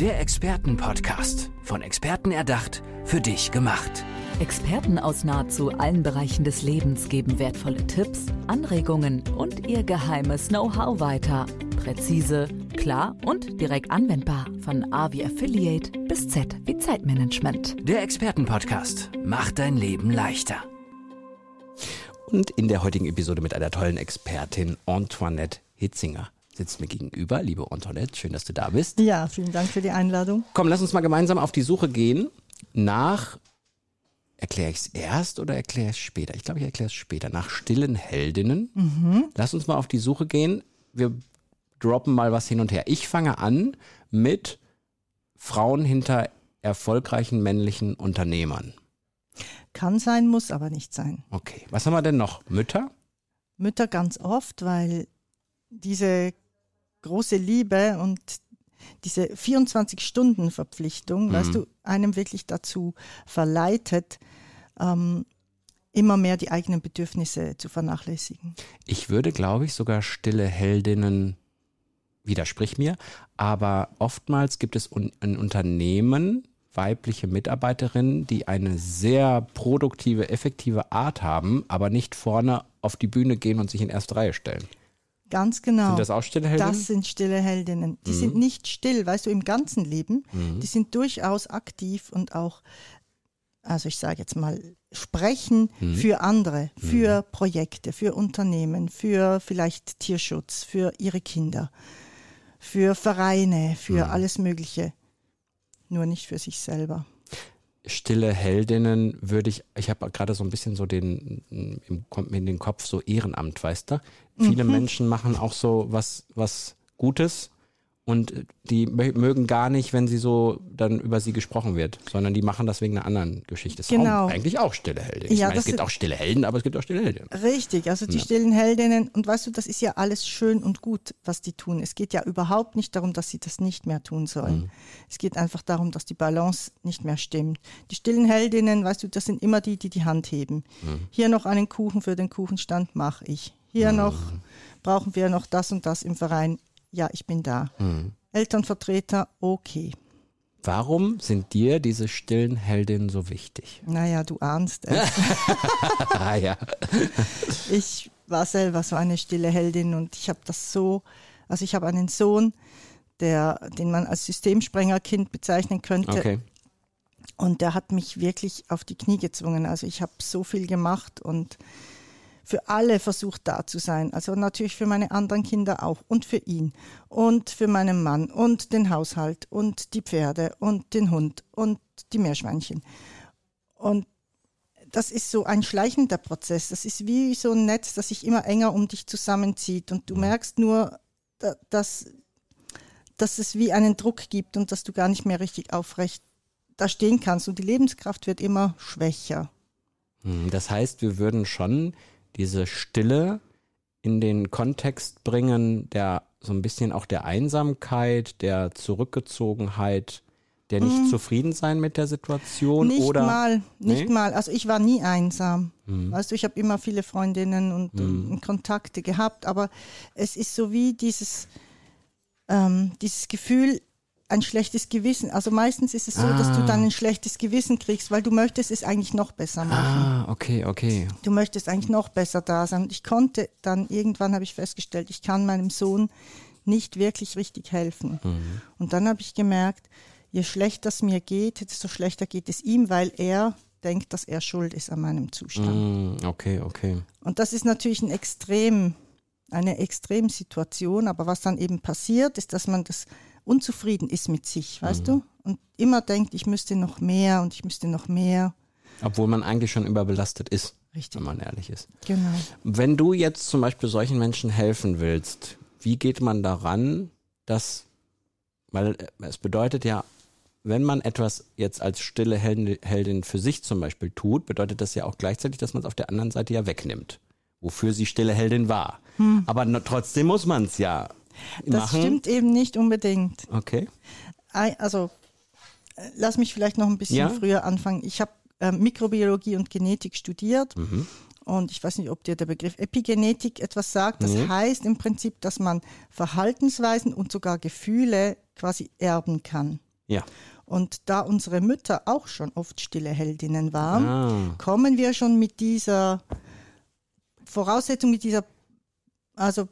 Der Expertenpodcast. Von Experten erdacht, für dich gemacht. Experten aus nahezu allen Bereichen des Lebens geben wertvolle Tipps, Anregungen und ihr geheimes Know-how weiter. Präzise, klar und direkt anwendbar. Von A wie Affiliate bis Z wie Zeitmanagement. Der Expertenpodcast macht dein Leben leichter. Und in der heutigen Episode mit einer tollen Expertin, Antoinette Hitzinger sitzt mir gegenüber. Liebe Antoinette, schön, dass du da bist. Ja, vielen Dank für die Einladung. Komm, lass uns mal gemeinsam auf die Suche gehen nach, erkläre ich es erst oder erkläre ich es später? Ich glaube, ich erkläre es später. Nach stillen Heldinnen. Mhm. Lass uns mal auf die Suche gehen. Wir droppen mal was hin und her. Ich fange an mit Frauen hinter erfolgreichen männlichen Unternehmern. Kann sein, muss aber nicht sein. Okay. Was haben wir denn noch? Mütter? Mütter ganz oft, weil diese große Liebe und diese 24-Stunden-Verpflichtung, mhm. weißt du, einem wirklich dazu verleitet, ähm, immer mehr die eigenen Bedürfnisse zu vernachlässigen. Ich würde, glaube ich, sogar stille Heldinnen widersprich mir, aber oftmals gibt es un ein Unternehmen, weibliche Mitarbeiterinnen, die eine sehr produktive, effektive Art haben, aber nicht vorne auf die Bühne gehen und sich in erste Reihe stellen. Ganz genau. Sind das auch stille Heldinnen? Das sind stille Heldinnen. Die mhm. sind nicht still, weißt du, im ganzen Leben. Mhm. Die sind durchaus aktiv und auch, also ich sage jetzt mal, sprechen mhm. für andere, für mhm. Projekte, für Unternehmen, für vielleicht Tierschutz, für ihre Kinder, für Vereine, für mhm. alles Mögliche. Nur nicht für sich selber stille Heldinnen würde ich, ich habe gerade so ein bisschen so den, kommt mir in den Kopf so Ehrenamt, weißt du? Viele mhm. Menschen machen auch so was, was Gutes und die mögen gar nicht, wenn sie so dann über sie gesprochen wird, sondern die machen das wegen einer anderen Geschichte. Das genau. Ist eigentlich auch stille Heldinnen. Ich ja, meine, es gibt auch stille Helden, aber es gibt auch stille Heldinnen. Richtig, also die ja. stillen Heldinnen und weißt du, das ist ja alles schön und gut, was die tun. Es geht ja überhaupt nicht darum, dass sie das nicht mehr tun sollen. Mhm. Es geht einfach darum, dass die Balance nicht mehr stimmt. Die stillen Heldinnen, weißt du, das sind immer die, die die Hand heben. Mhm. Hier noch einen Kuchen für den Kuchenstand mache ich. Hier mhm. noch brauchen wir noch das und das im Verein ja, ich bin da. Mhm. Elternvertreter, okay. Warum sind dir diese stillen Heldinnen so wichtig? Naja, du ahnst es. ah, ja. Ich war selber so eine stille Heldin und ich habe das so, also ich habe einen Sohn, der, den man als Systemsprengerkind bezeichnen könnte. Okay. Und der hat mich wirklich auf die Knie gezwungen. Also ich habe so viel gemacht und für alle versucht da zu sein. Also natürlich für meine anderen Kinder auch und für ihn und für meinen Mann und den Haushalt und die Pferde und den Hund und die Meerschweinchen. Und das ist so ein schleichender Prozess. Das ist wie so ein Netz, das sich immer enger um dich zusammenzieht. Und du mhm. merkst nur, dass, dass es wie einen Druck gibt und dass du gar nicht mehr richtig aufrecht da stehen kannst. Und die Lebenskraft wird immer schwächer. Mhm. Das heißt, wir würden schon diese Stille in den Kontext bringen, der so ein bisschen auch der Einsamkeit, der Zurückgezogenheit, der nicht mhm. zufrieden sein mit der Situation nicht oder mal, nicht nee? mal. Also ich war nie einsam. Mhm. Weißt du, ich habe immer viele Freundinnen und, mhm. und, Kontakte gehabt, aber es ist so wie dieses ähm, dieses Gefühl, ein schlechtes Gewissen. Also meistens ist es so, ah. dass du dann ah. ein schlechtes Gewissen kriegst, weil du möchtest es eigentlich noch besser machen. Ah, okay, okay. Du möchtest eigentlich noch besser da sein. Und ich konnte dann, irgendwann habe ich festgestellt, ich kann meinem Sohn nicht wirklich richtig helfen. Mhm. Und dann habe ich gemerkt, je schlechter es mir geht, desto schlechter geht es ihm, weil er denkt, dass er schuld ist an meinem Zustand. Mhm, okay, okay. Und das ist natürlich ein extrem, eine Extremsituation. Aber was dann eben passiert, ist, dass man das unzufrieden ist mit sich, weißt mhm. du? Und immer denkt, ich müsste noch mehr und ich müsste noch mehr. Obwohl man eigentlich schon überbelastet ist. Richtig. Wenn man ehrlich ist. Genau. Wenn du jetzt zum Beispiel solchen Menschen helfen willst, wie geht man daran, dass, weil es bedeutet ja, wenn man etwas jetzt als stille Heldin für sich zum Beispiel tut, bedeutet das ja auch gleichzeitig, dass man es auf der anderen Seite ja wegnimmt, wofür sie stille Heldin war. Hm. Aber trotzdem muss man es ja das machen? stimmt eben nicht unbedingt. Okay. Also, lass mich vielleicht noch ein bisschen ja? früher anfangen. Ich habe äh, Mikrobiologie und Genetik studiert. Mhm. Und ich weiß nicht, ob dir der Begriff Epigenetik etwas sagt. Das nee. heißt im Prinzip, dass man Verhaltensweisen und sogar Gefühle quasi erben kann. Ja. Und da unsere Mütter auch schon oft stille Heldinnen waren, ah. kommen wir schon mit dieser Voraussetzung, mit dieser, also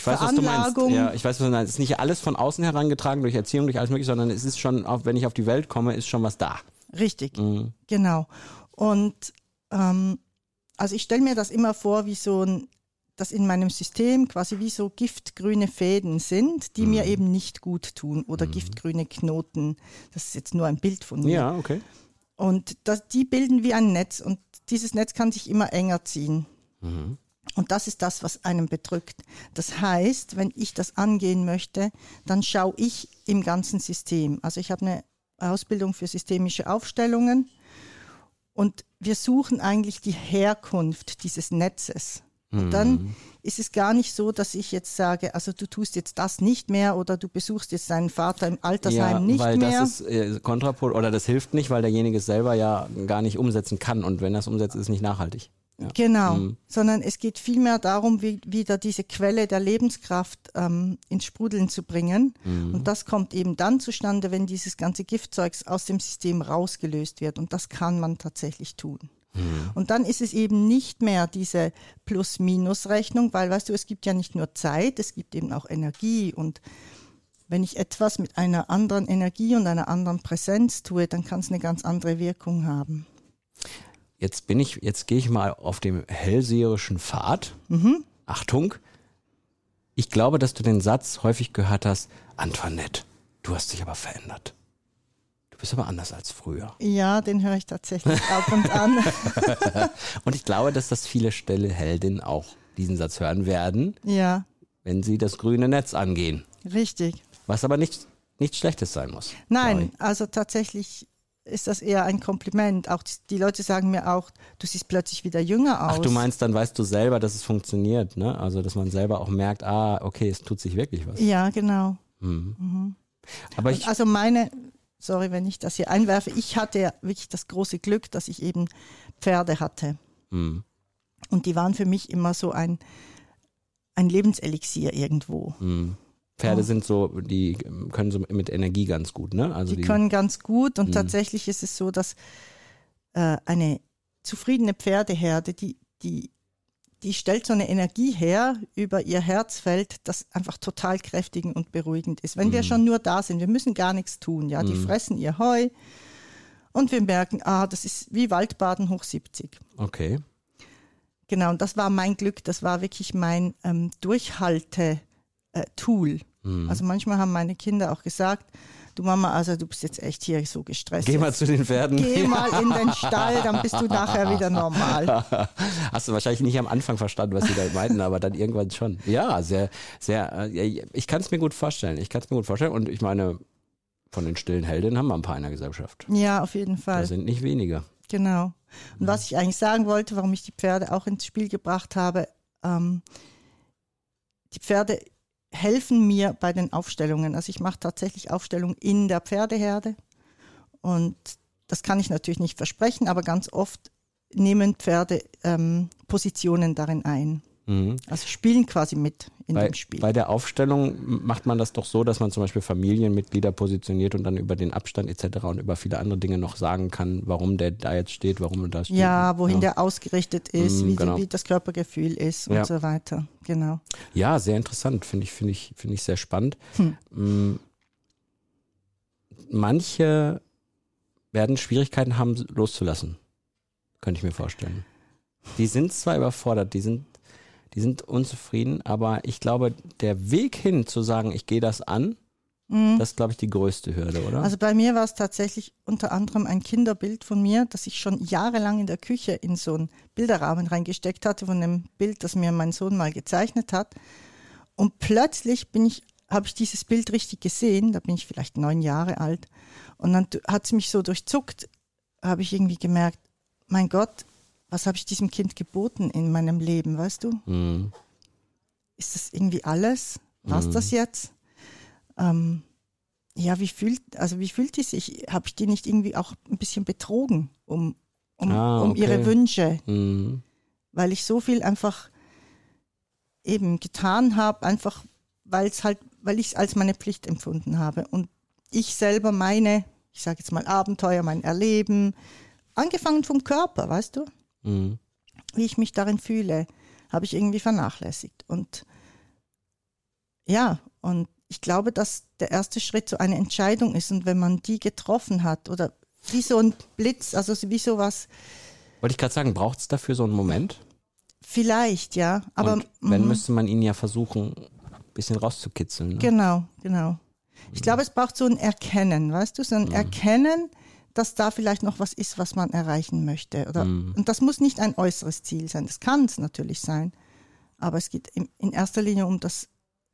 ich weiß, was du meinst. Ja, ich weiß, was du meinst. Es ist nicht alles von außen herangetragen durch Erziehung, durch alles mögliche, sondern es ist schon, auch wenn ich auf die Welt komme, ist schon was da. Richtig, mhm. genau. Und ähm, also ich stelle mir das immer vor, wie so ein dass in meinem System quasi wie so giftgrüne Fäden sind, die mhm. mir eben nicht gut tun oder mhm. giftgrüne Knoten. Das ist jetzt nur ein Bild von mir. Ja, okay. Und das, die bilden wie ein Netz und dieses Netz kann sich immer enger ziehen. Mhm. Und das ist das, was einem bedrückt. Das heißt, wenn ich das angehen möchte, dann schaue ich im ganzen System. Also ich habe eine Ausbildung für systemische Aufstellungen und wir suchen eigentlich die Herkunft dieses Netzes. Und dann mhm. ist es gar nicht so, dass ich jetzt sage, also du tust jetzt das nicht mehr oder du besuchst jetzt deinen Vater im Altersheim ja, nicht weil mehr. Weil das ist äh, kontrapol oder das hilft nicht, weil derjenige es selber ja gar nicht umsetzen kann und wenn er es umsetzt, ist es nicht nachhaltig. Ja. Genau, mhm. sondern es geht vielmehr darum, wie, wieder diese Quelle der Lebenskraft ähm, ins Sprudeln zu bringen. Mhm. Und das kommt eben dann zustande, wenn dieses ganze Giftzeugs aus dem System rausgelöst wird. Und das kann man tatsächlich tun. Mhm. Und dann ist es eben nicht mehr diese Plus-Minus-Rechnung, weil, weißt du, es gibt ja nicht nur Zeit, es gibt eben auch Energie. Und wenn ich etwas mit einer anderen Energie und einer anderen Präsenz tue, dann kann es eine ganz andere Wirkung haben. Jetzt bin ich, jetzt gehe ich mal auf dem hellseherischen Pfad. Mhm. Achtung. Ich glaube, dass du den Satz häufig gehört hast, Antoinette, du hast dich aber verändert bist aber anders als früher. Ja, den höre ich tatsächlich ab und an. und ich glaube, dass das viele stille Heldinnen auch diesen Satz hören werden. Ja. Wenn sie das grüne Netz angehen. Richtig. Was aber nicht, nichts Schlechtes sein muss. Nein, also tatsächlich ist das eher ein Kompliment. Auch die Leute sagen mir auch, du siehst plötzlich wieder jünger aus. Ach, du meinst, dann weißt du selber, dass es funktioniert, ne? Also, dass man selber auch merkt, ah, okay, es tut sich wirklich was. Ja, genau. Mhm. Mhm. Aber ich, also meine, sorry, wenn ich das hier einwerfe, ich hatte wirklich das große Glück, dass ich eben Pferde hatte. Mhm. Und die waren für mich immer so ein, ein Lebenselixier irgendwo. Mhm. Pferde oh. sind so, die können so mit Energie ganz gut, ne? Also die, die können ganz gut und mh. tatsächlich ist es so, dass äh, eine zufriedene Pferdeherde, die, die die stellt so eine Energie her über ihr Herzfeld, das einfach total kräftigend und beruhigend ist. Wenn mm. wir mhm. schon nur da sind, wir müssen gar nichts tun, ja, die mm. fressen ihr Heu und wir merken, ah, das ist wie Waldbaden hoch 70. Okay. Genau, und das war mein Glück, das war wirklich mein ähm, Durchhalte-Tool. Mm. Also manchmal haben meine Kinder auch gesagt, du Mama, also du bist jetzt echt hier so gestresst. Geh mal zu den Pferden. Geh mal in den Stall, dann bist du nachher wieder normal. Hast du wahrscheinlich nicht am Anfang verstanden, was sie da meinten, aber dann irgendwann schon. Ja, sehr, sehr, äh, ich kann es mir gut vorstellen. Ich kann es mir gut vorstellen und ich meine, von den stillen Heldinnen haben wir ein paar in der Gesellschaft. Ja, auf jeden Fall. Da sind nicht wenige. Genau. Und was ich eigentlich sagen wollte, warum ich die Pferde auch ins Spiel gebracht habe, ähm, die Pferde helfen mir bei den Aufstellungen. Also ich mache tatsächlich Aufstellungen in der Pferdeherde und das kann ich natürlich nicht versprechen, aber ganz oft nehmen Pferde ähm, Positionen darin ein. Mhm. Also spielen quasi mit in bei, dem Spiel. Bei der Aufstellung macht man das doch so, dass man zum Beispiel Familienmitglieder positioniert und dann über den Abstand etc. und über viele andere Dinge noch sagen kann, warum der da jetzt steht, warum er da steht. Ja, wohin ja. der ausgerichtet ist, mhm, wie, genau. wie, das Körpergefühl ist und ja. so weiter. Genau. Ja, sehr interessant, finde ich, finde ich, finde ich sehr spannend. Hm. Mm. Manche werden Schwierigkeiten haben, loszulassen. Könnte ich mir vorstellen. Die sind zwar überfordert, die sind die sind unzufrieden, aber ich glaube, der Weg hin zu sagen, ich gehe das an, mhm. das ist, glaube ich, die größte Hürde, oder? Also bei mir war es tatsächlich unter anderem ein Kinderbild von mir, das ich schon jahrelang in der Küche in so einen Bilderrahmen reingesteckt hatte, von einem Bild, das mir mein Sohn mal gezeichnet hat. Und plötzlich bin ich, habe ich dieses Bild richtig gesehen, da bin ich vielleicht neun Jahre alt. Und dann hat es mich so durchzuckt, habe ich irgendwie gemerkt, mein Gott, was habe ich diesem Kind geboten in meinem Leben, weißt du? Mhm. Ist das irgendwie alles? War mhm. das jetzt? Ähm, ja, wie fühlt, also wie fühlt die sich? Habe ich die nicht irgendwie auch ein bisschen betrogen um, um, ah, okay. um ihre Wünsche? Mhm. Weil ich so viel einfach eben getan habe, einfach weil es halt, weil ich es als meine Pflicht empfunden habe. Und ich selber meine, ich sage jetzt mal Abenteuer, mein Erleben, angefangen vom Körper, weißt du, mhm. wie ich mich darin fühle, habe ich irgendwie vernachlässigt. Und ja, und ich glaube, dass der erste Schritt so eine Entscheidung ist. Und wenn man die getroffen hat oder wie so ein Blitz, also wie sowas. Wollte ich gerade sagen, braucht es dafür so einen Moment? Vielleicht, ja. Aber und wenn, mhm. müsste man ihn ja versuchen, ein bisschen rauszukitzeln. Ne? Genau, genau. Ich glaube, es braucht so ein Erkennen, weißt du, so ein mhm. Erkennen, dass da vielleicht noch was ist, was man erreichen möchte. Oder, mhm. Und das muss nicht ein äußeres Ziel sein. Das kann es natürlich sein. Aber es geht in, erster Linie um das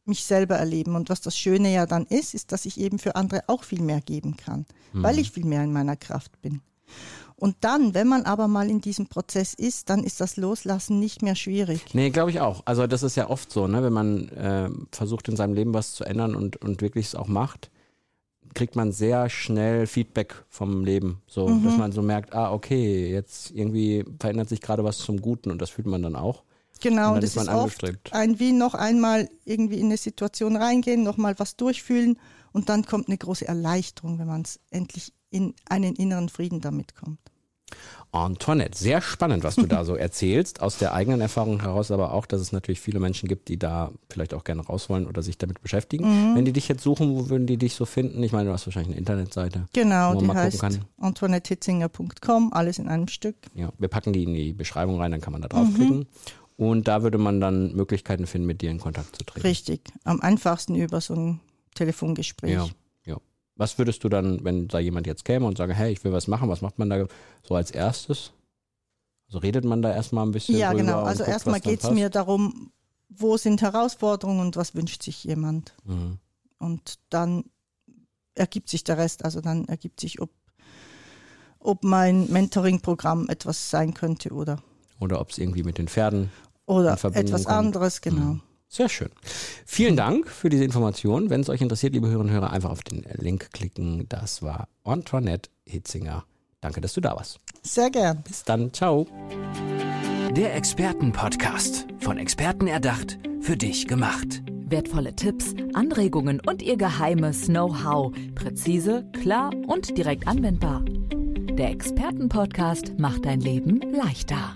mich selber erleben. Und was das Schöne ja dann ist, ist, dass ich eben für andere auch viel mehr geben kann, mhm. weil ich viel mehr in meiner Kraft bin. Und dann, wenn man aber mal in diesem Prozess ist, dann ist das Loslassen nicht mehr schwierig. Nee, glaube ich auch. Also das ist ja oft so, ne? wenn man äh, versucht in seinem Leben was zu ändern und, und wirklich es auch macht, kriegt man sehr schnell Feedback vom Leben. So, mhm. dass man so merkt, ah, okay, jetzt irgendwie verändert sich gerade was zum Guten und das fühlt man dann auch. Genau, und das ist, ist oft ein wie noch einmal irgendwie in eine Situation reingehen, nochmal was durchfühlen und dann kommt eine große Erleichterung, wenn man es endlich in einen inneren Frieden damit kommt. Antoinette, sehr spannend, was du da so erzählst, aus der eigenen Erfahrung heraus, aber auch, dass es natürlich viele Menschen gibt, die da vielleicht auch gerne raus wollen oder sich damit beschäftigen. Mhm. Wenn die dich jetzt suchen, wo würden die dich so finden? Ich meine, du hast wahrscheinlich eine Internetseite. Genau, die heißt antoinettehitzinger.com, alles in einem Stück. Ja, wir packen die in die Beschreibung rein, dann kann man da draufklicken. Mhm. Und da würde man dann Möglichkeiten finden, mit dir in Kontakt zu treten. Richtig, am einfachsten über so ein Telefongespräch. Ja. Was würdest du dann, wenn da jemand jetzt käme und sage, hey, ich will was machen, was macht man da so als erstes? Also redet man da erstmal ein bisschen Ja, genau. Also erstmal geht es mir darum, wo sind Herausforderungen und was wünscht sich jemand. Mhm. Und dann ergibt sich der Rest. Also dann ergibt sich, ob, ob mein Mentoring-Programm etwas sein könnte oder. Oder ob es irgendwie mit den Pferden. Oder etwas kommt. anderes, genau. Mhm. Sehr schön. Vielen Dank für diese Information. Wenn es euch interessiert, liebe Hörerinnen und Hörer, einfach auf den Link klicken. Das war Antoinette Hitzinger. Danke, dass du da warst. Sehr gern. Bis dann. Ciao. Der Expertenpodcast. Von Experten erdacht, für dich gemacht. Wertvolle Tipps, Anregungen und ihr geheimes Know-how. Präzise, klar und direkt anwendbar. Der Expertenpodcast macht dein Leben leichter.